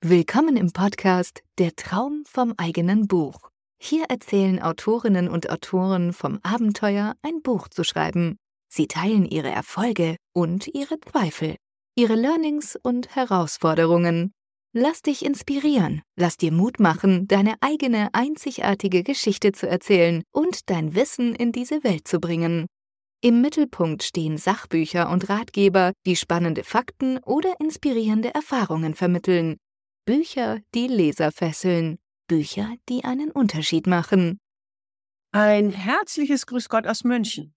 Willkommen im Podcast Der Traum vom eigenen Buch. Hier erzählen Autorinnen und Autoren vom Abenteuer, ein Buch zu schreiben. Sie teilen ihre Erfolge und ihre Zweifel, ihre Learnings und Herausforderungen. Lass dich inspirieren, lass dir Mut machen, deine eigene einzigartige Geschichte zu erzählen und dein Wissen in diese Welt zu bringen. Im Mittelpunkt stehen Sachbücher und Ratgeber, die spannende Fakten oder inspirierende Erfahrungen vermitteln. Bücher, die Leser fesseln. Bücher, die einen Unterschied machen. Ein herzliches Grüß Gott aus München.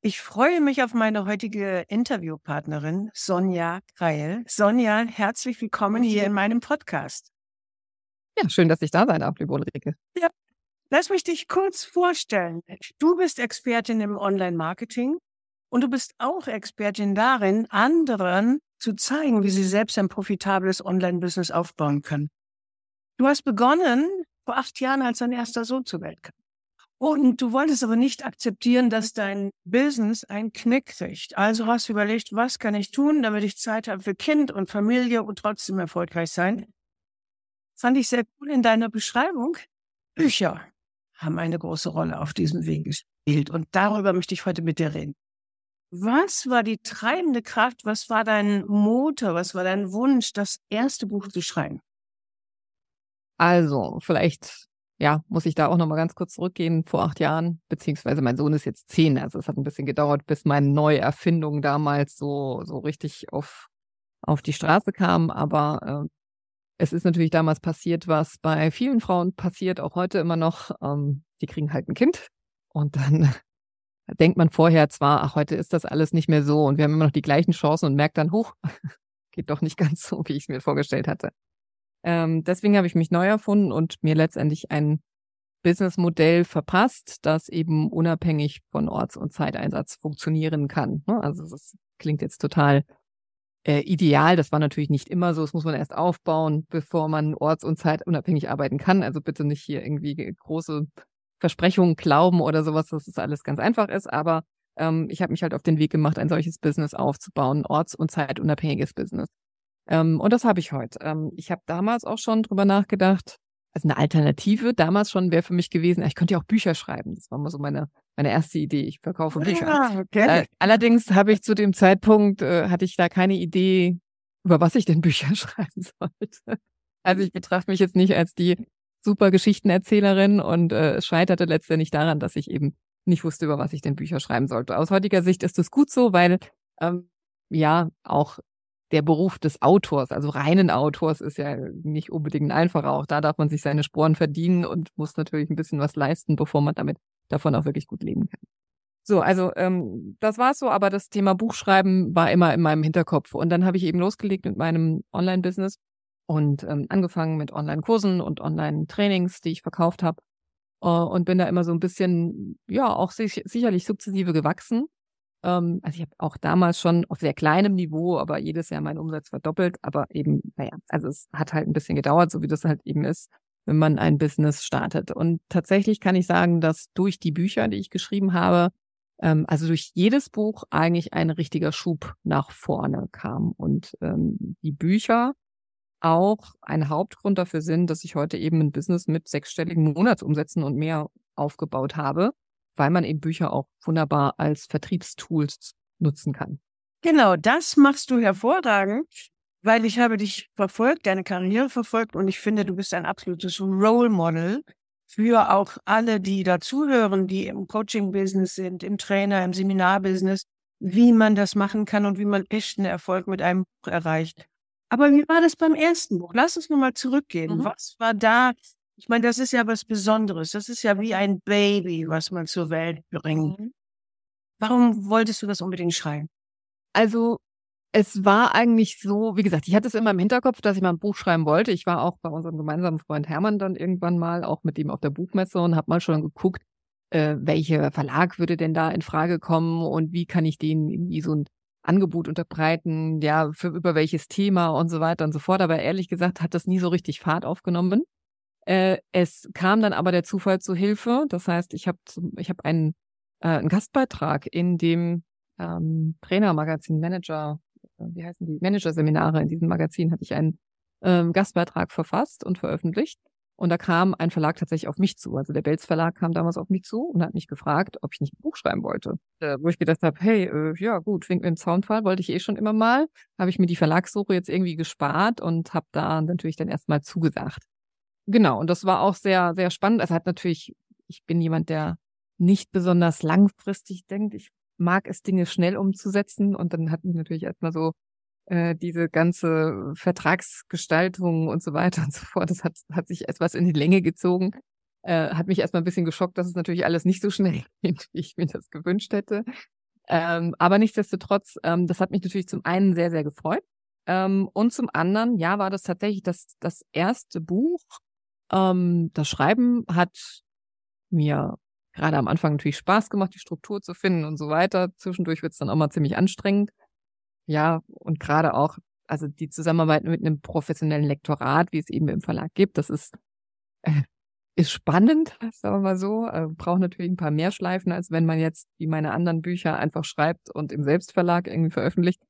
Ich freue mich auf meine heutige Interviewpartnerin Sonja Kreil. Sonja, herzlich willkommen hier in meinem Podcast. Ja, schön, dass ich da sein darf, liebe Ulrike. Ja, lass mich dich kurz vorstellen. Du bist Expertin im Online-Marketing und du bist auch Expertin darin, anderen zu zeigen, wie sie selbst ein profitables Online-Business aufbauen können. Du hast begonnen vor acht Jahren, als dein erster Sohn zur Welt kam. Und du wolltest aber nicht akzeptieren, dass dein Business einen Knick kriegt. Also hast du überlegt, was kann ich tun, damit ich Zeit habe für Kind und Familie und trotzdem erfolgreich sein. Fand ich sehr cool in deiner Beschreibung. Bücher haben eine große Rolle auf diesem Weg gespielt. Und darüber möchte ich heute mit dir reden. Was war die treibende Kraft? Was war dein Motor? Was war dein Wunsch, das erste Buch zu schreiben? Also, vielleicht, ja, muss ich da auch nochmal ganz kurz zurückgehen. Vor acht Jahren, beziehungsweise mein Sohn ist jetzt zehn. Also, es hat ein bisschen gedauert, bis meine Neuerfindung damals so, so richtig auf, auf die Straße kam. Aber äh, es ist natürlich damals passiert, was bei vielen Frauen passiert, auch heute immer noch. Ähm, die kriegen halt ein Kind und dann denkt man vorher zwar, ach, heute ist das alles nicht mehr so und wir haben immer noch die gleichen Chancen und merkt dann, hoch, geht doch nicht ganz so, wie ich es mir vorgestellt hatte. Ähm, deswegen habe ich mich neu erfunden und mir letztendlich ein Businessmodell verpasst, das eben unabhängig von Orts- und Zeiteinsatz funktionieren kann. Ne? Also das klingt jetzt total äh, ideal. Das war natürlich nicht immer so. Das muss man erst aufbauen, bevor man orts- und zeitunabhängig arbeiten kann. Also bitte nicht hier irgendwie große Versprechungen glauben oder sowas, dass es alles ganz einfach ist. Aber ähm, ich habe mich halt auf den Weg gemacht, ein solches Business aufzubauen, orts- und zeitunabhängiges Business. Ähm, und das habe ich heute. Ähm, ich habe damals auch schon drüber nachgedacht, also eine Alternative damals schon wäre für mich gewesen, ich könnte ja auch Bücher schreiben. Das war mal so meine, meine erste Idee. Ich verkaufe Bücher. Ja, okay. äh, allerdings habe ich zu dem Zeitpunkt, äh, hatte ich da keine Idee, über was ich denn Bücher schreiben sollte. Also ich betrachte mich jetzt nicht als die super Geschichtenerzählerin und äh, es scheiterte letztendlich daran, dass ich eben nicht wusste, über was ich denn Bücher schreiben sollte. Aus heutiger Sicht ist das gut so, weil ähm, ja auch der Beruf des Autors, also reinen Autors, ist ja nicht unbedingt ein einfacher. Auch da darf man sich seine Sporen verdienen und muss natürlich ein bisschen was leisten, bevor man damit davon auch wirklich gut leben kann. So, also ähm, das war's so, aber das Thema Buchschreiben war immer in meinem Hinterkopf. Und dann habe ich eben losgelegt mit meinem Online-Business und ähm, angefangen mit Online-Kursen und Online-Trainings, die ich verkauft habe. Äh, und bin da immer so ein bisschen, ja, auch sich, sicherlich sukzessive gewachsen. Ähm, also ich habe auch damals schon auf sehr kleinem Niveau, aber jedes Jahr mein Umsatz verdoppelt. Aber eben, naja, also es hat halt ein bisschen gedauert, so wie das halt eben ist, wenn man ein Business startet. Und tatsächlich kann ich sagen, dass durch die Bücher, die ich geschrieben habe, ähm, also durch jedes Buch eigentlich ein richtiger Schub nach vorne kam. Und ähm, die Bücher auch ein Hauptgrund dafür sind, dass ich heute eben ein Business mit sechsstelligen Monatsumsätzen und mehr aufgebaut habe, weil man eben Bücher auch wunderbar als Vertriebstools nutzen kann. Genau, das machst du hervorragend, weil ich habe dich verfolgt, deine Karriere verfolgt und ich finde, du bist ein absolutes Role Model für auch alle, die dazuhören, die im Coaching-Business sind, im Trainer, im Seminar-Business, wie man das machen kann und wie man echten Erfolg mit einem Buch erreicht. Aber wie war das beim ersten Buch? Lass uns nochmal zurückgehen. Mhm. Was war da? Ich meine, das ist ja was Besonderes. Das ist ja wie ein Baby, was man zur Welt bringt. Mhm. Warum wolltest du das unbedingt schreiben? Also, es war eigentlich so, wie gesagt, ich hatte es immer im Hinterkopf, dass ich mal ein Buch schreiben wollte. Ich war auch bei unserem gemeinsamen Freund Hermann dann irgendwann mal, auch mit ihm auf der Buchmesse und habe mal schon geguckt, äh, welcher Verlag würde denn da in Frage kommen und wie kann ich den irgendwie so ein Angebot unterbreiten, ja, für über welches Thema und so weiter und so fort. Aber ehrlich gesagt hat das nie so richtig Fahrt aufgenommen. Äh, es kam dann aber der Zufall zu Hilfe. Das heißt, ich habe ich hab einen, äh, einen Gastbeitrag in dem ähm, Trainermagazin Manager, äh, wie heißen die? Manager-Seminare. In diesem Magazin hatte ich einen ähm, Gastbeitrag verfasst und veröffentlicht. Und da kam ein Verlag tatsächlich auf mich zu. Also der Belz Verlag kam damals auf mich zu und hat mich gefragt, ob ich nicht ein Buch schreiben wollte. Äh, wo ich gedacht habe, hey, äh, ja gut, wink mit dem Zaunfall wollte ich eh schon immer mal. Habe ich mir die Verlagssuche jetzt irgendwie gespart und habe da natürlich dann erstmal zugesagt. Genau, und das war auch sehr, sehr spannend. Es hat natürlich, ich bin jemand, der nicht besonders langfristig denkt. Ich mag es, Dinge schnell umzusetzen. Und dann hat mich natürlich erstmal so äh, diese ganze Vertragsgestaltung und so weiter und so fort, das hat, hat sich etwas in die Länge gezogen. Äh, hat mich erstmal ein bisschen geschockt, dass es natürlich alles nicht so schnell geht, wie ich mir das gewünscht hätte. Ähm, aber nichtsdestotrotz, ähm, das hat mich natürlich zum einen sehr, sehr gefreut. Ähm, und zum anderen, ja, war das tatsächlich das, das erste Buch. Ähm, das Schreiben hat mir gerade am Anfang natürlich Spaß gemacht, die Struktur zu finden und so weiter. Zwischendurch wird es dann auch mal ziemlich anstrengend. Ja, und gerade auch, also die Zusammenarbeit mit einem professionellen Lektorat, wie es eben im Verlag gibt, das ist, äh, ist spannend, sagen wir mal so. Äh, braucht natürlich ein paar mehr Schleifen, als wenn man jetzt wie meine anderen Bücher einfach schreibt und im Selbstverlag irgendwie veröffentlicht.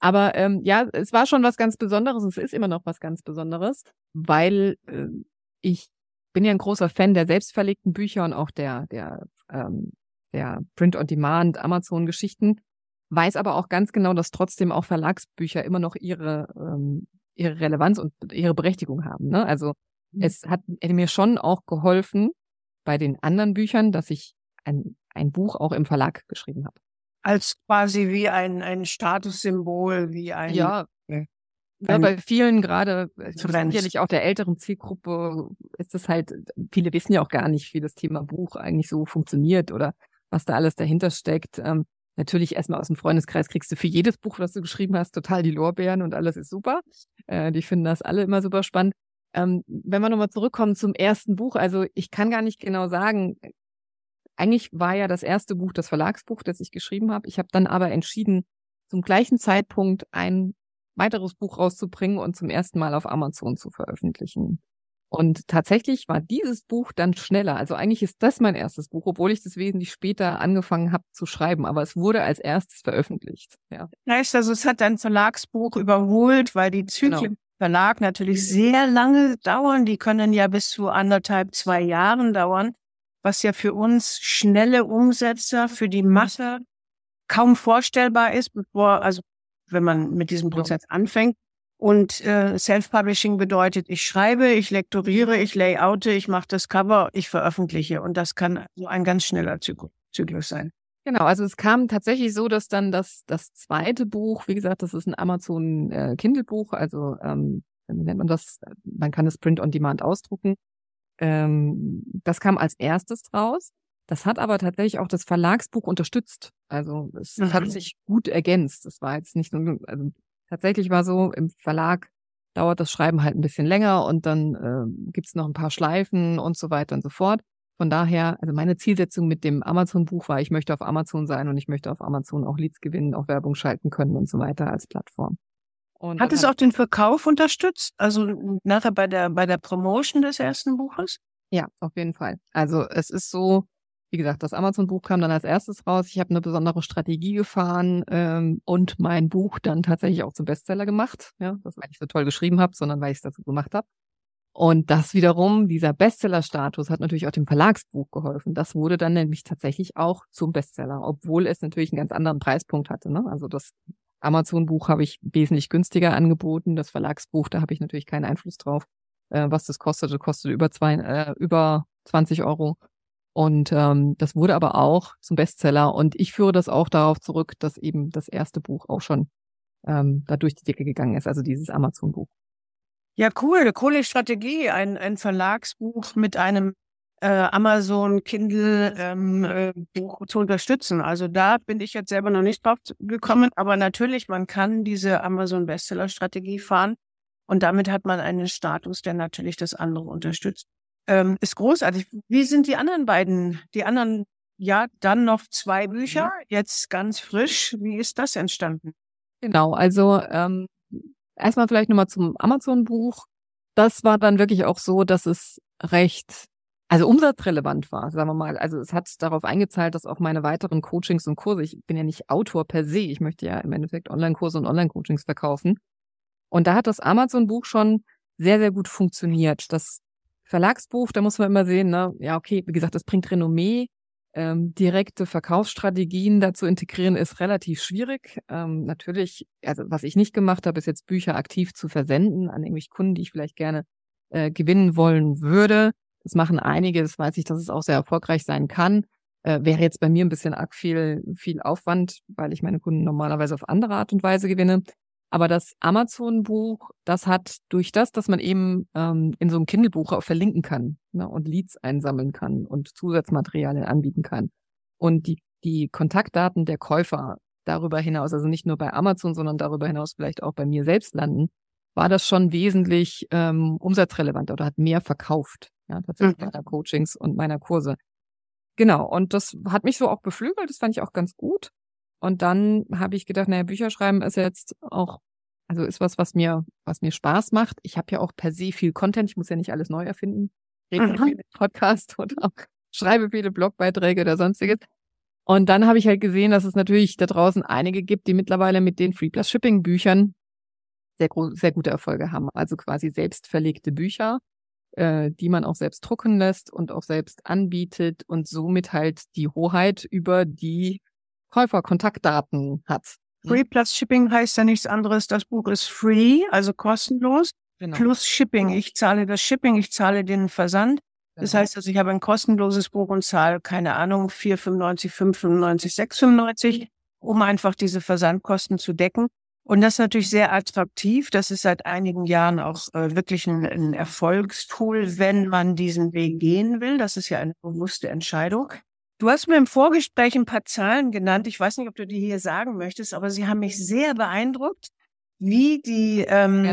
Aber ähm, ja, es war schon was ganz Besonderes. Es ist immer noch was ganz Besonderes, weil äh, ich bin ja ein großer Fan der selbstverlegten Bücher und auch der der ähm, der Print-on-Demand Amazon-Geschichten weiß aber auch ganz genau, dass trotzdem auch Verlagsbücher immer noch ihre, ähm, ihre Relevanz und ihre Berechtigung haben. Ne? Also mhm. es hat mir schon auch geholfen bei den anderen Büchern, dass ich ein, ein Buch auch im Verlag geschrieben habe. Als quasi wie ein, ein Statussymbol, wie ein. Ja, ja, bei vielen gerade, äh, sicherlich auch der älteren Zielgruppe, ist es halt, viele wissen ja auch gar nicht, wie das Thema Buch eigentlich so funktioniert oder was da alles dahinter steckt. Ähm, Natürlich erstmal aus dem Freundeskreis kriegst du für jedes Buch, was du geschrieben hast, total die Lorbeeren und alles ist super. Äh, die finden das alle immer super spannend. Ähm, wenn wir nochmal zurückkommen zum ersten Buch, also ich kann gar nicht genau sagen, eigentlich war ja das erste Buch das Verlagsbuch, das ich geschrieben habe. Ich habe dann aber entschieden, zum gleichen Zeitpunkt ein weiteres Buch rauszubringen und zum ersten Mal auf Amazon zu veröffentlichen. Und tatsächlich war dieses Buch dann schneller. Also eigentlich ist das mein erstes Buch, obwohl ich das wesentlich später angefangen habe zu schreiben. Aber es wurde als erstes veröffentlicht. Ja. Heißt also, es hat dein Verlagsbuch überholt, weil die Zyklen genau. Verlag natürlich sehr lange dauern. Die können ja bis zu anderthalb, zwei Jahren dauern, was ja für uns schnelle Umsetzer, für die Masse kaum vorstellbar ist, bevor, also wenn man mit diesem genau. Prozess anfängt. Und äh, Self-Publishing bedeutet, ich schreibe, ich lektoriere, ich layoute, ich mache das Cover, ich veröffentliche. Und das kann so ein ganz schneller Zyklus sein. Genau, also es kam tatsächlich so, dass dann das, das zweite Buch, wie gesagt, das ist ein Amazon äh, Kindle-Buch, also ähm, wie nennt man das? Man kann es Print on Demand ausdrucken. Ähm, das kam als erstes raus. Das hat aber tatsächlich auch das Verlagsbuch unterstützt. Also es mhm. hat sich gut ergänzt. Das war jetzt nicht nur, also tatsächlich war so, im Verlag dauert das Schreiben halt ein bisschen länger und dann äh, gibt es noch ein paar Schleifen und so weiter und so fort. Von daher, also meine Zielsetzung mit dem Amazon-Buch war, ich möchte auf Amazon sein und ich möchte auf Amazon auch Leads gewinnen, auch Werbung schalten können und so weiter als Plattform. Und hat es auch den Verkauf unterstützt? Also nachher bei der, bei der Promotion des ersten Buches? Ja, auf jeden Fall. Also es ist so, wie gesagt, das Amazon-Buch kam dann als erstes raus. Ich habe eine besondere Strategie gefahren ähm, und mein Buch dann tatsächlich auch zum Bestseller gemacht. Ja, das weil ich so toll geschrieben habe, sondern weil ich es dazu gemacht habe. Und das wiederum, dieser Bestseller-Status hat natürlich auch dem Verlagsbuch geholfen. Das wurde dann nämlich tatsächlich auch zum Bestseller, obwohl es natürlich einen ganz anderen Preispunkt hatte. Ne? Also das Amazon-Buch habe ich wesentlich günstiger angeboten. Das Verlagsbuch, da habe ich natürlich keinen Einfluss drauf. Äh, was das kostete, kostete über zwei, äh, über 20 Euro. Und ähm, das wurde aber auch zum Bestseller. Und ich führe das auch darauf zurück, dass eben das erste Buch auch schon ähm, da durch die Decke gegangen ist, also dieses Amazon-Buch. Ja, cool, coole Strategie, ein, ein Verlagsbuch mit einem äh, Amazon Kindle ähm, äh, Buch zu unterstützen. Also da bin ich jetzt selber noch nicht drauf gekommen, aber natürlich, man kann diese Amazon Bestseller Strategie fahren und damit hat man einen Status, der natürlich das andere unterstützt. Ähm, ist großartig. Wie sind die anderen beiden, die anderen, ja, dann noch zwei Bücher, jetzt ganz frisch. Wie ist das entstanden? Genau, also ähm, erstmal vielleicht nochmal zum Amazon-Buch. Das war dann wirklich auch so, dass es recht, also umsatzrelevant war, sagen wir mal. Also es hat darauf eingezahlt, dass auch meine weiteren Coachings und Kurse, ich bin ja nicht Autor per se, ich möchte ja im Endeffekt Online-Kurse und Online-Coachings verkaufen. Und da hat das Amazon-Buch schon sehr, sehr gut funktioniert. Das Verlagsbuch, da muss man immer sehen, ne, ja, okay, wie gesagt, das bringt Renommee. Ähm, direkte Verkaufsstrategien dazu integrieren ist relativ schwierig. Ähm, natürlich, also was ich nicht gemacht habe, ist jetzt Bücher aktiv zu versenden an irgendwelche Kunden, die ich vielleicht gerne äh, gewinnen wollen würde. Das machen einige, das weiß ich, dass es auch sehr erfolgreich sein kann. Äh, wäre jetzt bei mir ein bisschen arg viel, viel Aufwand, weil ich meine Kunden normalerweise auf andere Art und Weise gewinne. Aber das Amazon-Buch, das hat durch das, dass man eben ähm, in so einem Kindle-Buch auch verlinken kann ne, und Leads einsammeln kann und Zusatzmaterialien anbieten kann. Und die, die Kontaktdaten der Käufer darüber hinaus, also nicht nur bei Amazon, sondern darüber hinaus vielleicht auch bei mir selbst landen, war das schon wesentlich ähm, umsatzrelevant oder hat mehr verkauft, ja, tatsächlich mhm. meiner Coachings und meiner Kurse. Genau, und das hat mich so auch beflügelt, das fand ich auch ganz gut. Und dann habe ich gedacht, naja, Bücher schreiben ist jetzt auch, also ist was, was mir, was mir Spaß macht. Ich habe ja auch per se viel Content, ich muss ja nicht alles neu erfinden. Rede mhm. viele Podcasts und auch schreibe viele Blogbeiträge oder sonstiges. Und dann habe ich halt gesehen, dass es natürlich da draußen einige gibt, die mittlerweile mit den Free Plus Shipping Büchern sehr, sehr gute Erfolge haben. Also quasi selbst verlegte Bücher, äh, die man auch selbst drucken lässt und auch selbst anbietet und somit halt die Hoheit über die Käuferkontaktdaten hat. Ne? Free plus Shipping heißt ja nichts anderes. Das Buch ist free, also kostenlos, genau. plus Shipping. Ich zahle das Shipping, ich zahle den Versand. Das genau. heißt also, ich habe ein kostenloses Buch und zahle, keine Ahnung, 4,95, 5,95, 6,95, um einfach diese Versandkosten zu decken. Und das ist natürlich sehr attraktiv. Das ist seit einigen Jahren auch äh, wirklich ein, ein Erfolgstool, wenn man diesen Weg gehen will. Das ist ja eine bewusste Entscheidung. Du hast mir im Vorgespräch ein paar Zahlen genannt. Ich weiß nicht, ob du die hier sagen möchtest, aber sie haben mich sehr beeindruckt, wie die, ähm,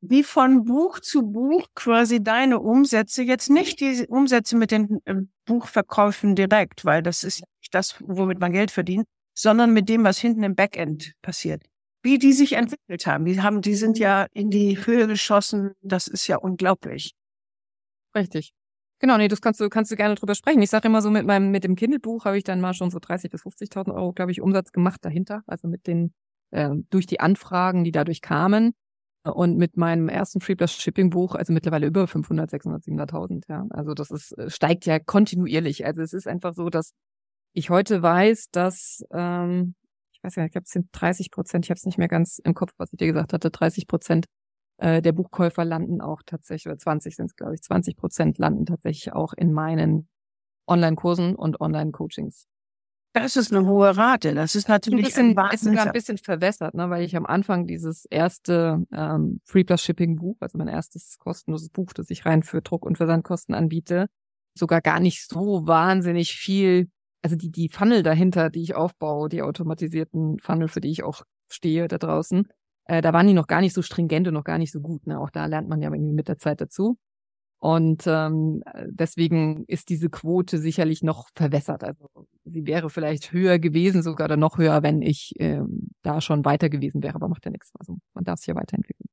wie von Buch zu Buch quasi deine Umsätze, jetzt nicht die Umsätze mit den äh, Buchverkäufen direkt, weil das ist nicht das, womit man Geld verdient, sondern mit dem, was hinten im Backend passiert wie die sich entwickelt haben. Die haben, die sind ja in die Höhe geschossen. Das ist ja unglaublich. Richtig. Genau, nee, das kannst du, kannst du gerne drüber sprechen. Ich sage immer so, mit meinem, mit dem Kindle-Buch habe ich dann mal schon so 30 bis 50.000 Euro, glaube ich, Umsatz gemacht dahinter. Also mit den, äh, durch die Anfragen, die dadurch kamen. Und mit meinem ersten Free Plus Shipping Buch, also mittlerweile über 500, 600, 700.000, ja. Also das ist, äh, steigt ja kontinuierlich. Also es ist einfach so, dass ich heute weiß, dass, ähm, ich weiß ja, ich glaube, es sind 30 Prozent, ich habe es nicht mehr ganz im Kopf, was ich dir gesagt hatte, 30 Prozent äh, der Buchkäufer landen auch tatsächlich, oder 20 sind es, glaube ich, 20 Prozent landen tatsächlich auch in meinen Online-Kursen und Online-Coachings. Das ist eine hohe Rate. Das ist natürlich ein bisschen, ist sogar ein bisschen verwässert, ne, weil ich am Anfang dieses erste ähm, Free Plus Shipping Buch, also mein erstes kostenloses Buch, das ich rein für Druck- und Versandkosten anbiete, sogar gar nicht so wahnsinnig viel also die, die Funnel dahinter, die ich aufbaue, die automatisierten Funnel, für die ich auch stehe da draußen, äh, da waren die noch gar nicht so stringent und noch gar nicht so gut. Ne? Auch da lernt man ja irgendwie mit der Zeit dazu. Und ähm, deswegen ist diese Quote sicherlich noch verwässert. Also sie wäre vielleicht höher gewesen, sogar oder noch höher, wenn ich ähm, da schon weiter gewesen wäre, aber macht ja nichts. Also man darf sich ja weiterentwickeln.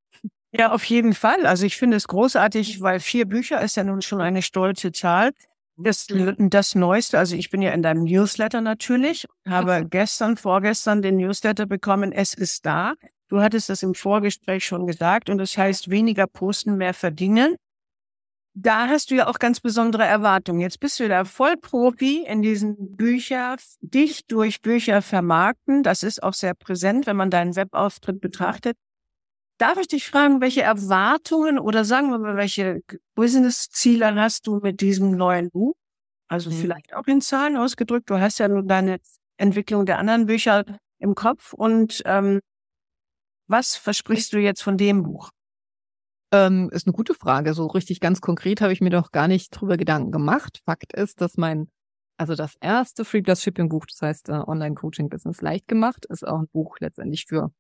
Ja, auf jeden Fall. Also ich finde es großartig, weil vier Bücher ist ja nun schon eine stolze Zahl. Das, das Neueste, also ich bin ja in deinem Newsletter natürlich, habe gestern, vorgestern den Newsletter bekommen, es ist da. Du hattest das im Vorgespräch schon gesagt und das heißt weniger posten, mehr verdienen. Da hast du ja auch ganz besondere Erwartungen. Jetzt bist du da Vollprofi in diesen Bücher, dich durch Bücher vermarkten. Das ist auch sehr präsent, wenn man deinen Webauftritt betrachtet. Darf ich dich fragen, welche Erwartungen oder sagen wir mal, welche Business-Ziele hast du mit diesem neuen Buch? Also mhm. vielleicht auch in Zahlen ausgedrückt. Du hast ja nur deine Entwicklung der anderen Bücher im Kopf. Und ähm, was versprichst du jetzt von dem Buch? Ähm, ist eine gute Frage. So richtig ganz konkret habe ich mir doch gar nicht drüber Gedanken gemacht. Fakt ist, dass mein, also das erste Free Plus Shipping Buch, das heißt uh, Online Coaching Business leicht gemacht, ist auch ein Buch letztendlich für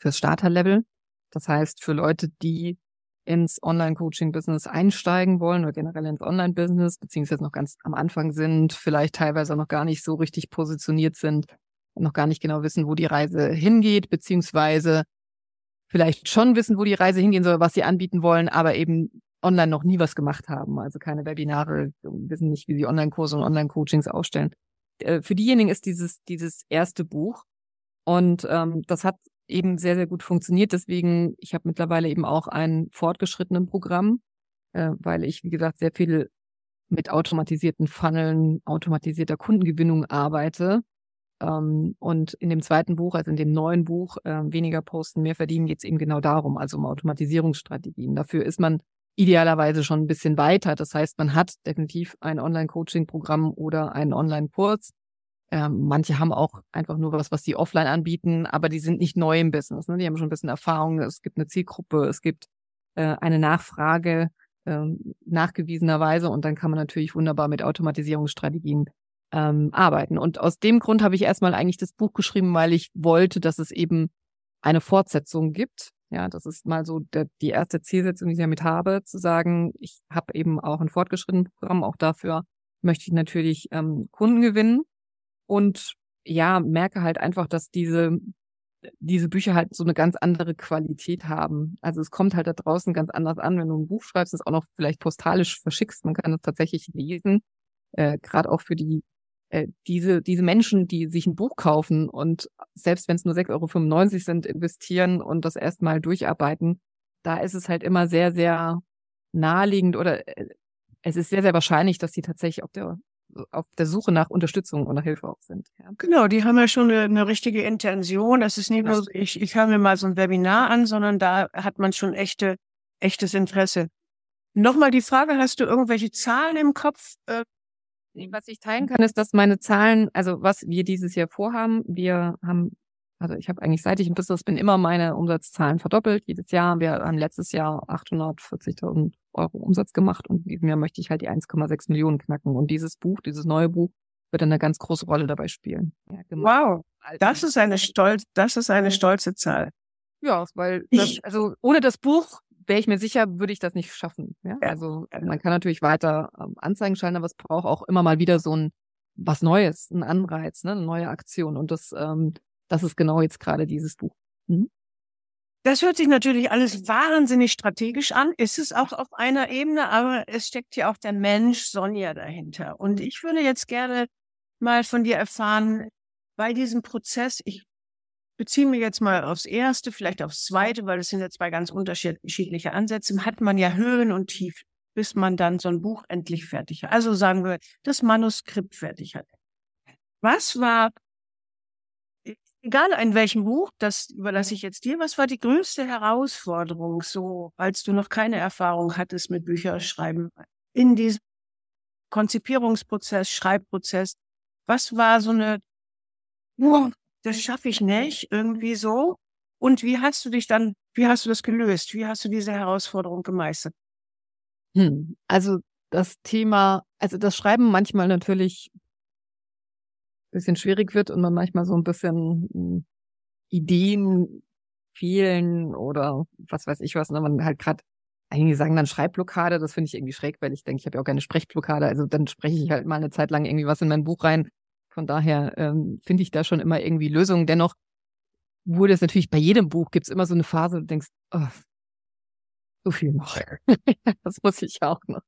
fürs Starterlevel. Das heißt, für Leute, die ins Online-Coaching-Business einsteigen wollen oder generell ins Online-Business, beziehungsweise noch ganz am Anfang sind, vielleicht teilweise noch gar nicht so richtig positioniert sind, noch gar nicht genau wissen, wo die Reise hingeht, beziehungsweise vielleicht schon wissen, wo die Reise hingehen soll, was sie anbieten wollen, aber eben online noch nie was gemacht haben, also keine Webinare, wissen nicht, wie sie Online-Kurse und Online-Coachings aufstellen. Äh, für diejenigen ist dieses, dieses erste Buch und ähm, das hat eben sehr, sehr gut funktioniert. Deswegen, ich habe mittlerweile eben auch ein fortgeschrittenen Programm, äh, weil ich, wie gesagt, sehr viel mit automatisierten Funneln, automatisierter Kundengewinnung arbeite. Ähm, und in dem zweiten Buch, also in dem neuen Buch, äh, weniger posten, mehr verdienen, geht es eben genau darum, also um Automatisierungsstrategien. Dafür ist man idealerweise schon ein bisschen weiter. Das heißt, man hat definitiv ein Online-Coaching-Programm oder einen Online-Kurs. Ähm, manche haben auch einfach nur was, was sie offline anbieten, aber die sind nicht neu im Business. Ne? Die haben schon ein bisschen Erfahrung. Es gibt eine Zielgruppe, es gibt äh, eine Nachfrage äh, nachgewiesenerweise und dann kann man natürlich wunderbar mit Automatisierungsstrategien ähm, arbeiten. Und aus dem Grund habe ich erstmal eigentlich das Buch geschrieben, weil ich wollte, dass es eben eine Fortsetzung gibt. Ja, das ist mal so der, die erste Zielsetzung, die ich damit habe, zu sagen, ich habe eben auch ein fortgeschrittenes Programm, auch dafür möchte ich natürlich ähm, Kunden gewinnen und ja, merke halt einfach, dass diese diese Bücher halt so eine ganz andere Qualität haben. Also es kommt halt da draußen ganz anders an, wenn du ein Buch schreibst, es auch noch vielleicht postalisch verschickst. Man kann es tatsächlich lesen, äh, gerade auch für die äh, diese, diese Menschen, die sich ein Buch kaufen und selbst wenn es nur 6,95 Euro sind, investieren und das erstmal durcharbeiten, da ist es halt immer sehr, sehr naheliegend oder äh, es ist sehr, sehr wahrscheinlich, dass die tatsächlich auf der auf der Suche nach Unterstützung und nach Hilfe auch sind. Ja. Genau, die haben ja schon eine, eine richtige Intention. Das ist nicht nur, ich, ich höre mir mal so ein Webinar an, sondern da hat man schon echte, echtes Interesse. Nochmal die Frage, hast du irgendwelche Zahlen im Kopf, äh, was ich teilen kann, ist, dass meine Zahlen, also was wir dieses Jahr vorhaben, wir haben, also ich habe eigentlich seit ich im Business bin immer meine Umsatzzahlen verdoppelt jedes Jahr. Wir haben letztes Jahr 840.000 Euro Umsatz gemacht und in diesem Jahr möchte ich halt die 1,6 Millionen knacken. Und dieses Buch, dieses neue Buch, wird eine ganz große Rolle dabei spielen. Ja, genau. Wow, das ist eine stolz, das ist eine stolze Zahl. Ja, weil das, also ohne das Buch wäre ich mir sicher, würde ich das nicht schaffen. Ja? ja. Also man kann natürlich weiter ähm, Anzeigen schalten, aber es braucht auch immer mal wieder so ein was Neues, ein Anreiz, ne? eine neue Aktion. Und das, ähm, das ist genau jetzt gerade dieses Buch. Mhm. Das hört sich natürlich alles wahnsinnig strategisch an, ist es auch auf einer Ebene, aber es steckt ja auch der Mensch Sonja dahinter. Und ich würde jetzt gerne mal von dir erfahren, bei diesem Prozess, ich beziehen wir jetzt mal aufs erste, vielleicht aufs zweite, weil das sind ja zwei ganz unterschiedliche Ansätze, hat man ja Höhen und Tiefen, bis man dann so ein Buch endlich fertig hat. Also sagen wir, das Manuskript fertig hat. Was war, egal in welchem Buch, das überlasse ich jetzt dir, was war die größte Herausforderung, so als du noch keine Erfahrung hattest mit Bücherschreiben in diesem Konzipierungsprozess, Schreibprozess? Was war so eine, das schaffe ich nicht, irgendwie so. Und wie hast du dich dann, wie hast du das gelöst? Wie hast du diese Herausforderung gemeistert? Hm, also das Thema, also das Schreiben manchmal natürlich ein bisschen schwierig wird und man manchmal so ein bisschen hm, Ideen fehlen oder was weiß ich was, ne? man halt gerade einige sagen dann Schreibblockade, das finde ich irgendwie schräg, weil ich denke, ich habe ja auch keine Sprechblockade, also dann spreche ich halt mal eine Zeit lang irgendwie was in mein Buch rein von daher ähm, finde ich da schon immer irgendwie Lösungen. Dennoch wurde es natürlich bei jedem Buch gibt es immer so eine Phase, wo du denkst, oh, so viel noch. das muss ich auch noch.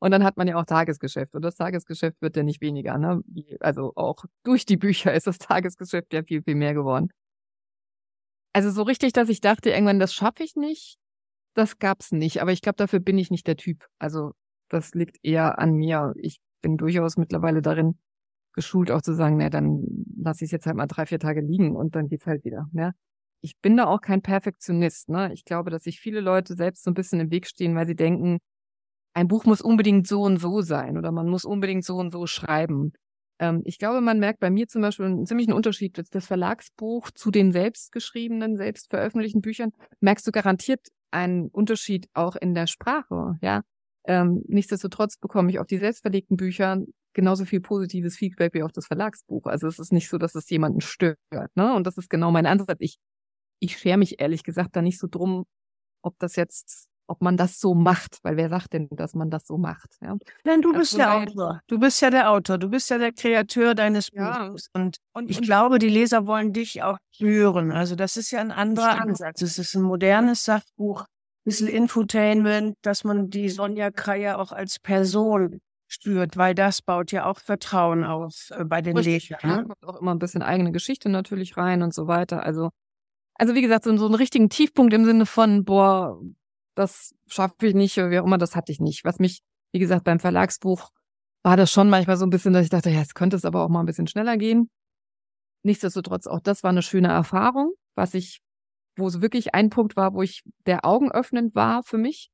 Und dann hat man ja auch Tagesgeschäft. Und das Tagesgeschäft wird ja nicht weniger. Ne? Also auch durch die Bücher ist das Tagesgeschäft ja viel, viel mehr geworden. Also so richtig, dass ich dachte, irgendwann, das schaffe ich nicht, das gab's nicht. Aber ich glaube, dafür bin ich nicht der Typ. Also das liegt eher an mir. Ich bin durchaus mittlerweile darin, geschult, auch zu sagen, na, dann lasse ich es jetzt halt mal drei, vier Tage liegen und dann geht's halt wieder. Ne? Ich bin da auch kein Perfektionist. Ne? Ich glaube, dass sich viele Leute selbst so ein bisschen im Weg stehen, weil sie denken, ein Buch muss unbedingt so und so sein oder man muss unbedingt so und so schreiben. Ähm, ich glaube, man merkt bei mir zum Beispiel einen ziemlichen Unterschied. Das Verlagsbuch zu den selbstgeschriebenen, selbst veröffentlichten Büchern merkst du garantiert einen Unterschied auch in der Sprache. Ja, ähm, nichtsdestotrotz bekomme ich auf die selbstverlegten Bücher genauso viel positives Feedback wie auf das Verlagsbuch. Also es ist nicht so, dass es jemanden stört. Ne? Und das ist genau mein Ansatz. Ich, ich schere mich ehrlich gesagt da nicht so drum, ob das jetzt, ob man das so macht, weil wer sagt denn, dass man das so macht? Ja? Nein, du also bist der Autor. Du bist ja der Autor. Du bist ja der Kreateur deines ja. Buches. Und, und ich und, glaube, die Leser wollen dich auch hören. Also das ist ja ein anderer Ansatz. Es ist ein modernes Sachbuch bisschen Infotainment, dass man die Sonja Kreier auch als Person spürt, weil das baut ja auch Vertrauen auf äh, bei den Lesern. Ne? kommt auch immer ein bisschen eigene Geschichte natürlich rein und so weiter. Also also wie gesagt, so, so einen richtigen Tiefpunkt im Sinne von, boah, das schaffe ich nicht, wie auch immer, das hatte ich nicht. Was mich, wie gesagt, beim Verlagsbuch war das schon manchmal so ein bisschen, dass ich dachte, ja, jetzt könnte es aber auch mal ein bisschen schneller gehen. Nichtsdestotrotz, auch das war eine schöne Erfahrung, was ich, wo es wirklich ein Punkt war, wo ich der Augen öffnend war für mich,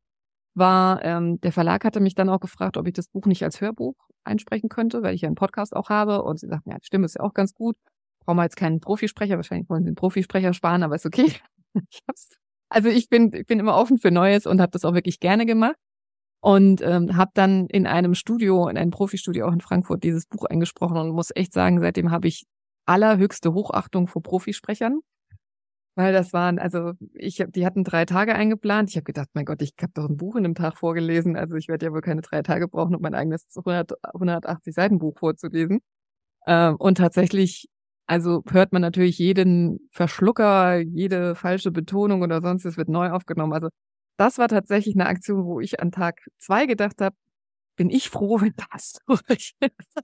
war, ähm, der Verlag hatte mich dann auch gefragt, ob ich das Buch nicht als Hörbuch einsprechen könnte, weil ich ja einen Podcast auch habe. Und sie sagten, ja, die Stimme ist ja auch ganz gut. Brauchen wir jetzt keinen Profisprecher. Wahrscheinlich wollen sie einen Profisprecher sparen, aber ist okay. ich hab's. Also ich bin, ich bin immer offen für Neues und habe das auch wirklich gerne gemacht. Und ähm, habe dann in einem Studio, in einem Profistudio auch in Frankfurt, dieses Buch eingesprochen und muss echt sagen, seitdem habe ich allerhöchste Hochachtung vor Profisprechern. Weil das waren, also ich die hatten drei Tage eingeplant. Ich habe gedacht, mein Gott, ich habe doch ein Buch in einem Tag vorgelesen. Also ich werde ja wohl keine drei Tage brauchen, um mein eigenes 100, 180 Seiten Buch vorzulesen. Ähm, und tatsächlich, also hört man natürlich jeden Verschlucker, jede falsche Betonung oder sonst, es wird neu aufgenommen. Also das war tatsächlich eine Aktion, wo ich an Tag zwei gedacht habe, bin ich froh, wenn das durch ist.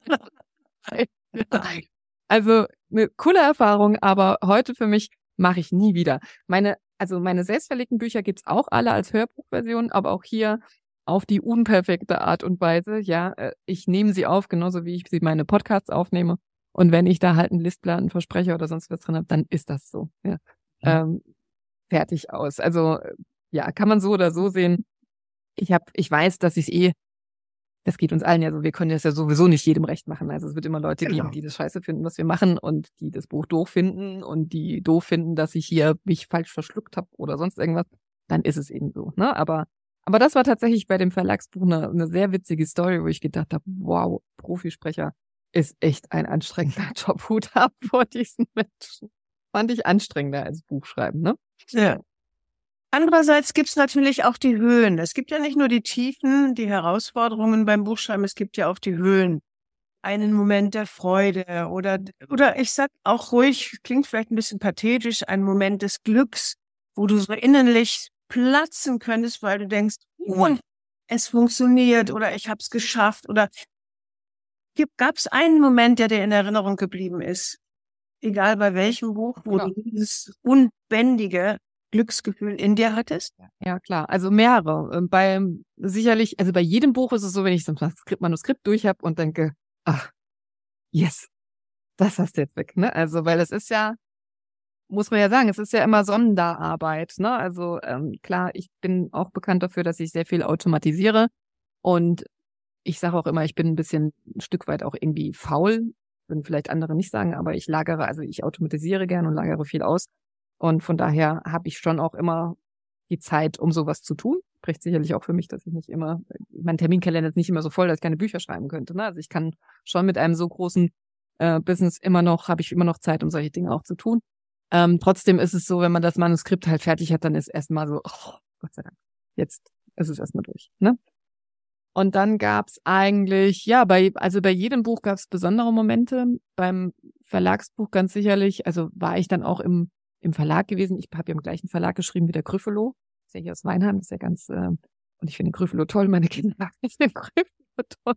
also eine coole Erfahrung, aber heute für mich mache ich nie wieder. Meine, also meine selbstverlegten Bücher gibt's auch alle als Hörbuchversion, aber auch hier auf die unperfekte Art und Weise. Ja, äh, ich nehme sie auf, genauso wie ich sie meine Podcasts aufnehme. Und wenn ich da halt einen Listplan, einen Versprecher oder sonst was drin habe, dann ist das so. Ja. ja. Ähm, fertig aus. Also ja, kann man so oder so sehen. Ich habe, ich weiß, dass ich eh das geht uns allen ja so, wir können das ja sowieso nicht jedem recht machen. Also es wird immer Leute genau. geben, die das scheiße finden, was wir machen und die das Buch doof finden und die doof finden, dass ich hier mich falsch verschluckt habe oder sonst irgendwas. Dann ist es eben so. Ne? Aber, aber das war tatsächlich bei dem Verlagsbuch eine, eine sehr witzige Story, wo ich gedacht habe, wow, Profisprecher ist echt ein anstrengender Job. Hut ab vor diesen Menschen. Fand ich anstrengender als Buchschreiben, ne? Ja. Andererseits gibt es natürlich auch die Höhen. Es gibt ja nicht nur die Tiefen, die Herausforderungen beim Buchschreiben, es gibt ja auch die Höhen. Einen Moment der Freude oder, oder ich sag auch ruhig, klingt vielleicht ein bisschen pathetisch, einen Moment des Glücks, wo du so innerlich platzen könntest, weil du denkst, oh, es funktioniert oder ich habe es geschafft oder gab es einen Moment, der dir in Erinnerung geblieben ist, egal bei welchem Buch, wo ja. du dieses Unbändige Glücksgefühl in dir hattest? Ja, klar. Also mehrere. Ähm, bei sicherlich, also bei jedem Buch ist es so, wenn ich ein Manuskript, Manuskript durch habe und denke, ach, yes, das hast du jetzt weg. Ne? Also, weil es ist ja, muss man ja sagen, es ist ja immer Sonderarbeit. Ne? Also ähm, klar, ich bin auch bekannt dafür, dass ich sehr viel automatisiere und ich sage auch immer, ich bin ein bisschen ein Stück weit auch irgendwie faul, würden vielleicht andere nicht sagen, aber ich lagere, also ich automatisiere gern und lagere viel aus. Und von daher habe ich schon auch immer die Zeit, um sowas zu tun. Spricht sicherlich auch für mich, dass ich nicht immer, mein Terminkalender ist nicht immer so voll, dass ich keine Bücher schreiben könnte. Ne? Also ich kann schon mit einem so großen äh, Business immer noch, habe ich immer noch Zeit, um solche Dinge auch zu tun. Ähm, trotzdem ist es so, wenn man das Manuskript halt fertig hat, dann ist erstmal so, oh, Gott sei Dank, jetzt ist es erstmal durch. Ne? Und dann gab's eigentlich, ja, bei, also bei jedem Buch gab's besondere Momente. Beim Verlagsbuch ganz sicherlich, also war ich dann auch im im Verlag gewesen. Ich habe ja im gleichen Verlag geschrieben wie der Gryffalo. Das ist ja hier aus Weinheim, ist ja ganz, äh, und ich finde den Gryffalo toll, meine Kinder finden den Gryffalo toll.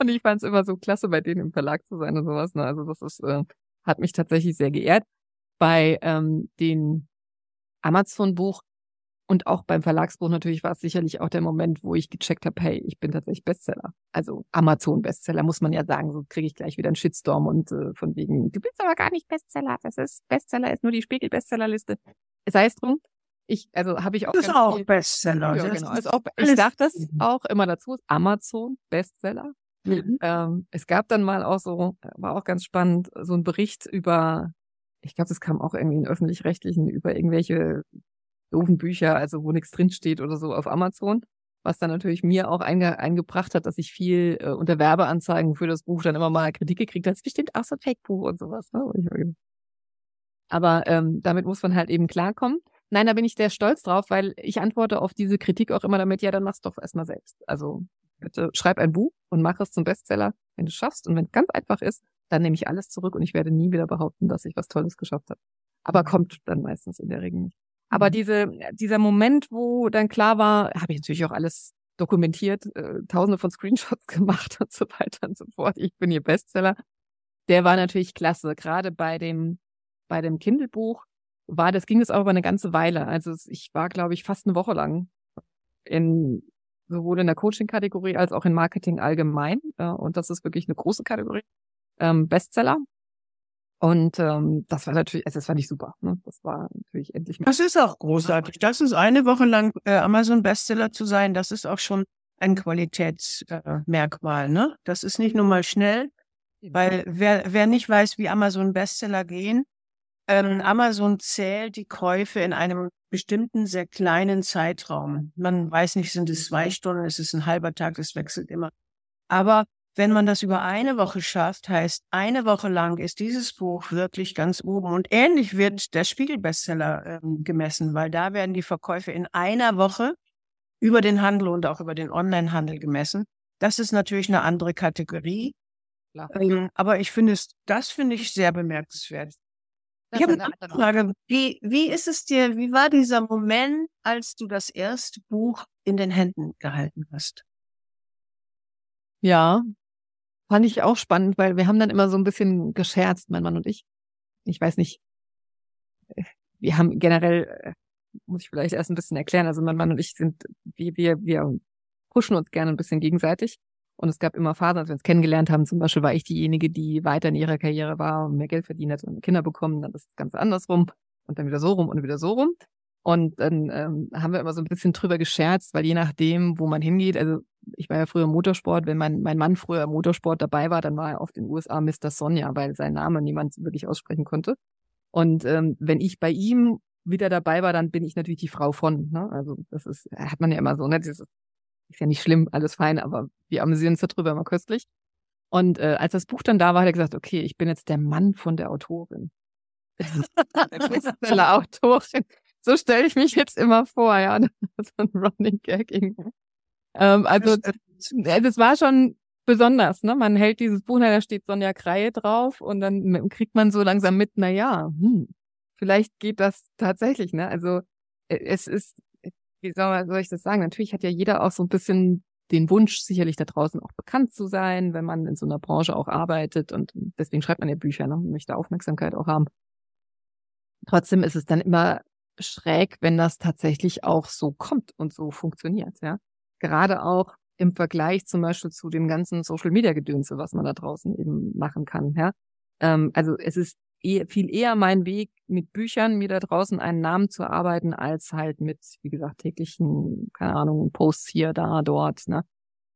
Und ich fand es immer so klasse, bei denen im Verlag zu sein und sowas. Ne? Also das ist, äh, hat mich tatsächlich sehr geehrt. Bei ähm, den Amazon-Buch und auch beim Verlagsbuch natürlich war es sicherlich auch der Moment, wo ich gecheckt habe, hey, ich bin tatsächlich Bestseller. Also Amazon-Bestseller, muss man ja sagen. So kriege ich gleich wieder einen Shitstorm und äh, von wegen, du bist aber gar nicht Bestseller. Das ist Bestseller, ist nur die Spiegel-Bestsellerliste. Sei es drum. Ich, also habe ich auch. Das ist auch viel, Bestseller. Ja, genau. Ist auch, ich sage das auch immer dazu, Amazon Bestseller. Mhm. Ähm, es gab dann mal auch so, war auch ganz spannend, so ein Bericht über, ich glaube, das kam auch irgendwie in öffentlich-rechtlichen, über irgendwelche doofen Bücher, also wo nichts drinsteht oder so auf Amazon. Was dann natürlich mir auch einge eingebracht hat, dass ich viel äh, unter Werbeanzeigen für das Buch dann immer mal Kritik gekriegt habe. Das ist bestimmt auch so ein Fake-Buch und sowas. Ne? Aber ähm, damit muss man halt eben klarkommen. Nein, da bin ich sehr stolz drauf, weil ich antworte auf diese Kritik auch immer damit, ja, dann mach's doch erstmal selbst. Also bitte schreib ein Buch und mach es zum Bestseller, wenn du schaffst. Und wenn es ganz einfach ist, dann nehme ich alles zurück und ich werde nie wieder behaupten, dass ich was Tolles geschafft habe. Aber mhm. kommt dann meistens in der Regel nicht. Aber mhm. diese, dieser Moment, wo dann klar war, habe ich natürlich auch alles dokumentiert, äh, tausende von Screenshots gemacht und so weiter und so fort. Ich bin ihr Bestseller. Der war natürlich klasse, gerade bei dem, bei dem Kindle-Buch. war, das ging es auch über eine ganze Weile. Also ich war, glaube ich, fast eine Woche lang in sowohl in der Coaching-Kategorie als auch in Marketing allgemein. Äh, und das ist wirklich eine große Kategorie. Ähm, Bestseller. Und ähm, das war natürlich, also das fand ich super. Ne? Das war natürlich endlich mal. Das ist auch großartig. Das ist eine Woche lang äh, Amazon-Bestseller zu sein, das ist auch schon ein Qualitätsmerkmal. Äh, ne? Das ist nicht nur mal schnell, weil wer, wer nicht weiß, wie Amazon-Bestseller gehen, ähm, Amazon zählt die Käufe in einem bestimmten, sehr kleinen Zeitraum. Man weiß nicht, sind es zwei Stunden, ist es ein halber Tag, das wechselt immer. Aber wenn man das über eine Woche schafft, heißt, eine Woche lang ist dieses Buch wirklich ganz oben. Und ähnlich wird der Spiegel-Bestseller ähm, gemessen, weil da werden die Verkäufe in einer Woche über den Handel und auch über den Online-Handel gemessen. Das ist natürlich eine andere Kategorie. Ähm, aber ich finde es, das finde ich sehr bemerkenswert. ich habe eine Frage. Wie, wie ist es dir, wie war dieser Moment, als du das erste Buch in den Händen gehalten hast? Ja, fand ich auch spannend, weil wir haben dann immer so ein bisschen gescherzt, mein Mann und ich. Ich weiß nicht, wir haben generell, äh, muss ich vielleicht erst ein bisschen erklären, also mein Mann und ich sind, wir, wir, wir pushen uns gerne ein bisschen gegenseitig. Und es gab immer Phasen, als wir uns kennengelernt haben. Zum Beispiel war ich diejenige, die weiter in ihrer Karriere war und mehr Geld verdient hat und Kinder bekommen. Dann ist es ganz andersrum und dann wieder so rum und wieder so rum. Und dann ähm, haben wir immer so ein bisschen drüber gescherzt, weil je nachdem, wo man hingeht, also ich war ja früher im Motorsport, wenn mein, mein Mann früher im Motorsport dabei war, dann war er oft in den USA Mr. Sonja, weil sein Name niemand wirklich aussprechen konnte. Und ähm, wenn ich bei ihm wieder dabei war, dann bin ich natürlich die Frau von. Ne? Also das ist, hat man ja immer so, ne? Das ist, ist ja nicht schlimm, alles fein, aber wir amüsieren uns darüber immer köstlich. Und äh, als das Buch dann da war, hat er gesagt, okay, ich bin jetzt der Mann von der Autorin. der Autorin. So stelle ich mich jetzt immer vor, ja. so ein Running Gag irgendwie. Ähm, also das war schon besonders, ne? Man hält dieses Buch, da steht Sonja Kreie drauf und dann kriegt man so langsam mit, na ja, hm, vielleicht geht das tatsächlich, ne? Also äh, es ist, wie soll, man, soll ich das sagen? Natürlich hat ja jeder auch so ein bisschen den Wunsch, sicherlich da draußen auch bekannt zu sein, wenn man in so einer Branche auch arbeitet und deswegen schreibt man ja Bücher, ne? Man möchte Aufmerksamkeit auch haben. Trotzdem ist es dann immer schräg, wenn das tatsächlich auch so kommt und so funktioniert, ja gerade auch im Vergleich zum Beispiel zu dem ganzen Social Media Gedönse, was man da draußen eben machen kann. Ja? Ähm, also es ist eh, viel eher mein Weg, mit Büchern mir da draußen einen Namen zu arbeiten, als halt mit, wie gesagt, täglichen, keine Ahnung, Posts hier, da, dort. Ne?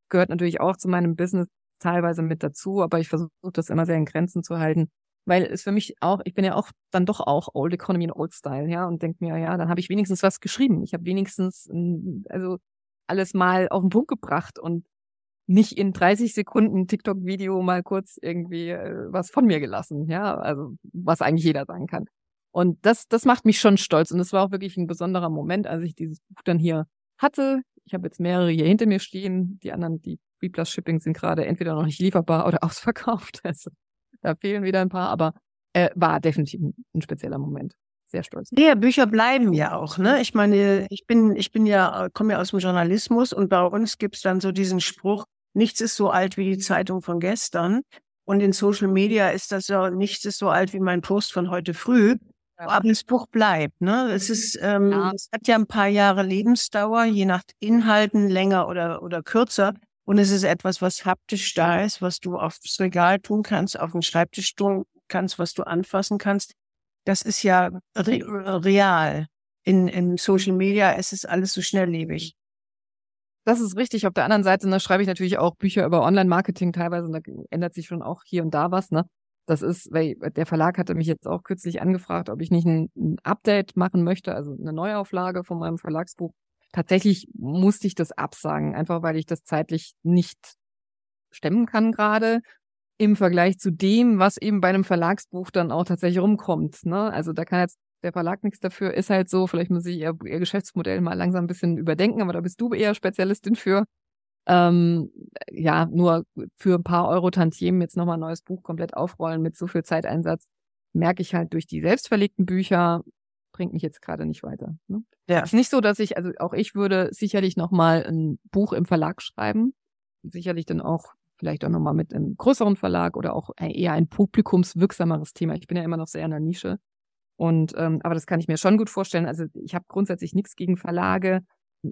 Gehört natürlich auch zu meinem Business teilweise mit dazu, aber ich versuche das immer sehr in Grenzen zu halten, weil es für mich auch, ich bin ja auch dann doch auch Old Economy und Old Style, ja, und denke mir, ja, dann habe ich wenigstens was geschrieben. Ich habe wenigstens, also alles mal auf den Punkt gebracht und nicht in 30 Sekunden TikTok-Video mal kurz irgendwie äh, was von mir gelassen, ja, also was eigentlich jeder sagen kann. Und das, das macht mich schon stolz und es war auch wirklich ein besonderer Moment, als ich dieses Buch dann hier hatte. Ich habe jetzt mehrere hier hinter mir stehen. Die anderen, die B-Plus Shipping sind gerade entweder noch nicht lieferbar oder ausverkauft. Also da fehlen wieder ein paar, aber äh, war definitiv ein spezieller Moment sehr stolz. Ja, Bücher bleiben ja auch, ne? Ich meine, ich bin, ich bin ja, komme ja aus dem Journalismus und bei uns gibt's dann so diesen Spruch, nichts ist so alt wie die Zeitung von gestern. Und in Social Media ist das ja, nichts ist so alt wie mein Post von heute früh. Aber das Buch bleibt, ne? Es ist, ähm, ja. es hat ja ein paar Jahre Lebensdauer, je nach Inhalten länger oder, oder kürzer. Und es ist etwas, was haptisch da ist, was du aufs Regal tun kannst, auf den Schreibtisch tun kannst, was du anfassen kannst das ist ja re real. In, in Social Media ist es alles so schnelllebig. Das ist richtig. Auf der anderen Seite ne, schreibe ich natürlich auch Bücher über Online-Marketing teilweise und da ändert sich schon auch hier und da was. Ne? Das ist, weil der Verlag hatte mich jetzt auch kürzlich angefragt, ob ich nicht ein, ein Update machen möchte, also eine Neuauflage von meinem Verlagsbuch. Tatsächlich musste ich das absagen, einfach weil ich das zeitlich nicht stemmen kann gerade im Vergleich zu dem, was eben bei einem Verlagsbuch dann auch tatsächlich rumkommt. Ne? Also da kann jetzt der Verlag nichts dafür, ist halt so, vielleicht muss ich ihr, ihr Geschäftsmodell mal langsam ein bisschen überdenken, aber da bist du eher Spezialistin für. Ähm, ja, nur für ein paar Euro Tantiemen jetzt nochmal ein neues Buch komplett aufrollen mit so viel Zeiteinsatz, merke ich halt durch die selbstverlegten Bücher, bringt mich jetzt gerade nicht weiter. Ne? Ja. Ist nicht so, dass ich, also auch ich würde sicherlich nochmal ein Buch im Verlag schreiben, sicherlich dann auch vielleicht auch nochmal mit einem größeren Verlag oder auch eher ein publikumswirksameres Thema. Ich bin ja immer noch sehr in der Nische. Und ähm, aber das kann ich mir schon gut vorstellen. Also ich habe grundsätzlich nichts gegen Verlage.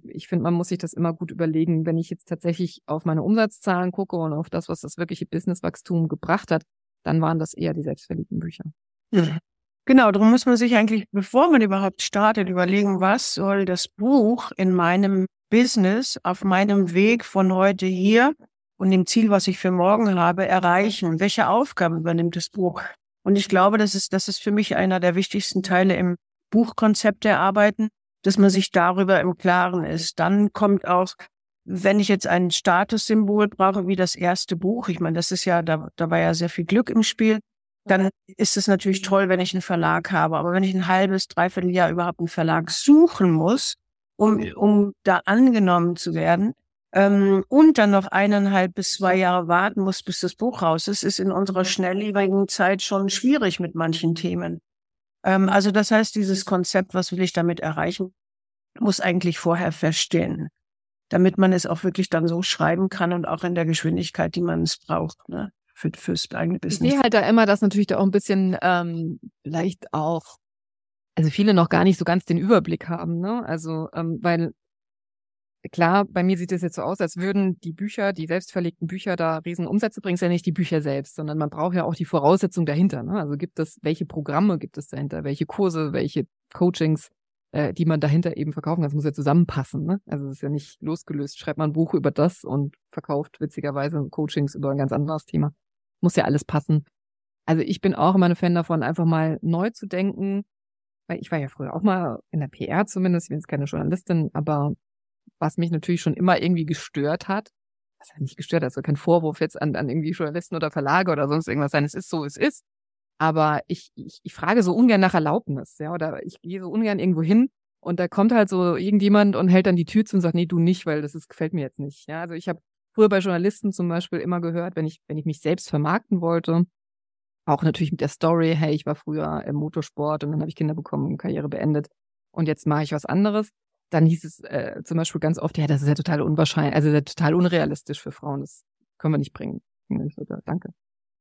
Ich finde, man muss sich das immer gut überlegen, wenn ich jetzt tatsächlich auf meine Umsatzzahlen gucke und auf das, was das wirkliche Businesswachstum gebracht hat, dann waren das eher die selbstverliebten Bücher. Ja. Genau, darum muss man sich eigentlich, bevor man überhaupt startet, überlegen, was soll das Buch in meinem Business auf meinem Weg von heute hier und dem Ziel, was ich für morgen habe, erreichen? Welche Aufgaben übernimmt das Buch? Und ich glaube, das ist, das ist für mich einer der wichtigsten Teile im Buchkonzept erarbeiten, dass man sich darüber im Klaren ist. Dann kommt auch, wenn ich jetzt ein Statussymbol brauche, wie das erste Buch, ich meine, das ist ja, da, da war ja sehr viel Glück im Spiel, dann ist es natürlich toll, wenn ich einen Verlag habe. Aber wenn ich ein halbes, dreiviertel Jahr überhaupt einen Verlag suchen muss, um, um da angenommen zu werden, ähm, und dann noch eineinhalb bis zwei Jahre warten muss, bis das Buch raus ist, ist in unserer schnelllebigen Zeit schon schwierig mit manchen Themen. Ähm, also das heißt, dieses Konzept, was will ich damit erreichen, muss eigentlich vorher feststehen, damit man es auch wirklich dann so schreiben kann und auch in der Geschwindigkeit, die man es braucht. Ne? für, fürs eigene Business. Ich sehe halt da immer, dass natürlich da auch ein bisschen ähm, vielleicht auch, also viele noch gar nicht so ganz den Überblick haben, ne? Also, ähm, weil klar, bei mir sieht es jetzt so aus, als würden die Bücher, die selbstverlegten Bücher da riesen Umsätze bringen, ist ja nicht die Bücher selbst, sondern man braucht ja auch die Voraussetzung dahinter. Ne? Also gibt es, welche Programme gibt es dahinter, welche Kurse, welche Coachings, äh, die man dahinter eben verkaufen kann. Das muss ja zusammenpassen. Ne? Also es ist ja nicht losgelöst. Schreibt man ein Buch über das und verkauft witzigerweise Coachings über ein ganz anderes Thema muss ja alles passen. Also ich bin auch immer ein Fan davon, einfach mal neu zu denken, weil ich war ja früher auch mal in der PR zumindest, ich bin jetzt keine Journalistin, aber was mich natürlich schon immer irgendwie gestört hat, was ja nicht gestört, also kein Vorwurf jetzt an, an irgendwie Journalisten oder Verlage oder sonst irgendwas sein, es ist so, es ist. Aber ich, ich, ich frage so ungern nach Erlaubnis, ja, oder ich gehe so ungern irgendwo hin und da kommt halt so irgendjemand und hält dann die Tür zu und sagt, nee, du nicht, weil das ist, gefällt mir jetzt nicht. Ja, also ich habe früher bei Journalisten zum Beispiel immer gehört, wenn ich, wenn ich mich selbst vermarkten wollte, auch natürlich mit der Story, hey, ich war früher im Motorsport und dann habe ich Kinder bekommen, Karriere beendet und jetzt mache ich was anderes. Dann hieß es äh, zum Beispiel ganz oft, ja, das ist ja total unwahrscheinlich, also ja total unrealistisch für Frauen, das können wir nicht bringen. Ja, danke.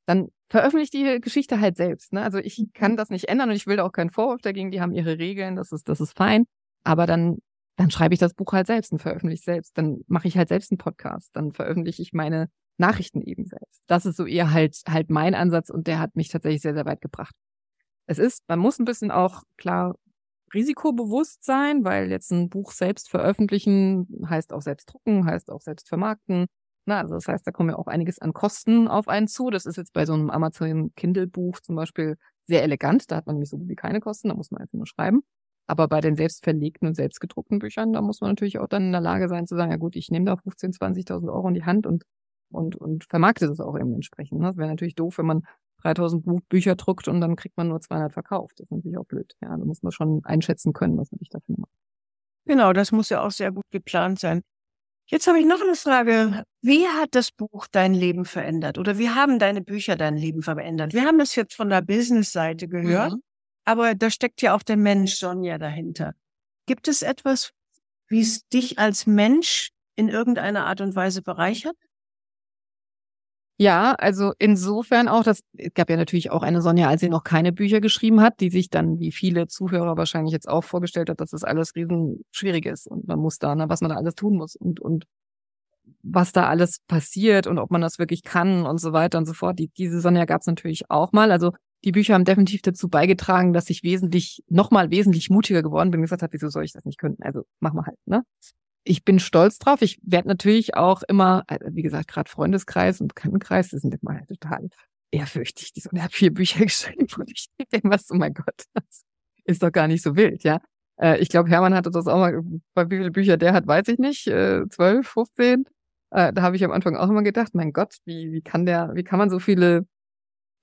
Dann veröffentlicht die Geschichte halt selbst. Ne? Also ich kann mhm. das nicht ändern und ich will da auch keinen Vorwurf dagegen, die haben ihre Regeln, das ist, das ist fein. Aber dann dann schreibe ich das Buch halt selbst und veröffentliche selbst. Dann mache ich halt selbst einen Podcast. Dann veröffentliche ich meine Nachrichten eben selbst. Das ist so eher halt, halt mein Ansatz und der hat mich tatsächlich sehr, sehr weit gebracht. Es ist, man muss ein bisschen auch klar risikobewusst sein, weil jetzt ein Buch selbst veröffentlichen heißt auch selbst drucken, heißt auch selbst vermarkten. Na, also das heißt, da kommen ja auch einiges an Kosten auf einen zu. Das ist jetzt bei so einem Amazon Kindle Buch zum Beispiel sehr elegant. Da hat man nämlich so gut wie keine Kosten, da muss man einfach nur schreiben. Aber bei den selbstverlegten und selbstgedruckten Büchern, da muss man natürlich auch dann in der Lage sein zu sagen, ja gut, ich nehme da 15.000, 20.000 Euro in die Hand und, und, und vermarkte das auch eben entsprechend. Ne? Das wäre natürlich doof, wenn man 3.000 Bücher druckt und dann kriegt man nur 200 verkauft. Das ist natürlich auch blöd. Ja, da muss man schon einschätzen können, was man sich dafür macht. Genau, das muss ja auch sehr gut geplant sein. Jetzt habe ich noch eine Frage. Wie hat das Buch dein Leben verändert? Oder wie haben deine Bücher dein Leben verändert? Wir haben das jetzt von der Business-Seite gehört. Mhm. Aber da steckt ja auch der Mensch Sonja dahinter. Gibt es etwas, wie es dich als Mensch in irgendeiner Art und Weise bereichert? Ja, also insofern auch, das gab ja natürlich auch eine Sonja, als sie noch keine Bücher geschrieben hat, die sich dann, wie viele Zuhörer wahrscheinlich jetzt auch vorgestellt hat, dass das alles riesen schwierig ist und man muss da, ne, was man da alles tun muss und, und was da alles passiert und ob man das wirklich kann und so weiter und so fort. Die, diese Sonja gab es natürlich auch mal. Also die Bücher haben definitiv dazu beigetragen, dass ich wesentlich, nochmal wesentlich mutiger geworden bin und gesagt habe, wieso soll ich das nicht können? Also machen wir halt, ne? Ich bin stolz drauf. Ich werde natürlich auch immer, also wie gesagt, gerade Freundeskreis und Bekanntenkreis, das sind immer total ehrfürchtig. Die so, er hat vier Bücher geschrieben und ich denke was, oh mein Gott, das ist doch gar nicht so wild, ja. Äh, ich glaube, Hermann hatte das auch mal, bei wie viele Bücher der hat, weiß ich nicht, äh, zwölf, fünfzehn. Äh, da habe ich am Anfang auch immer gedacht, mein Gott, wie, wie kann der, wie kann man so viele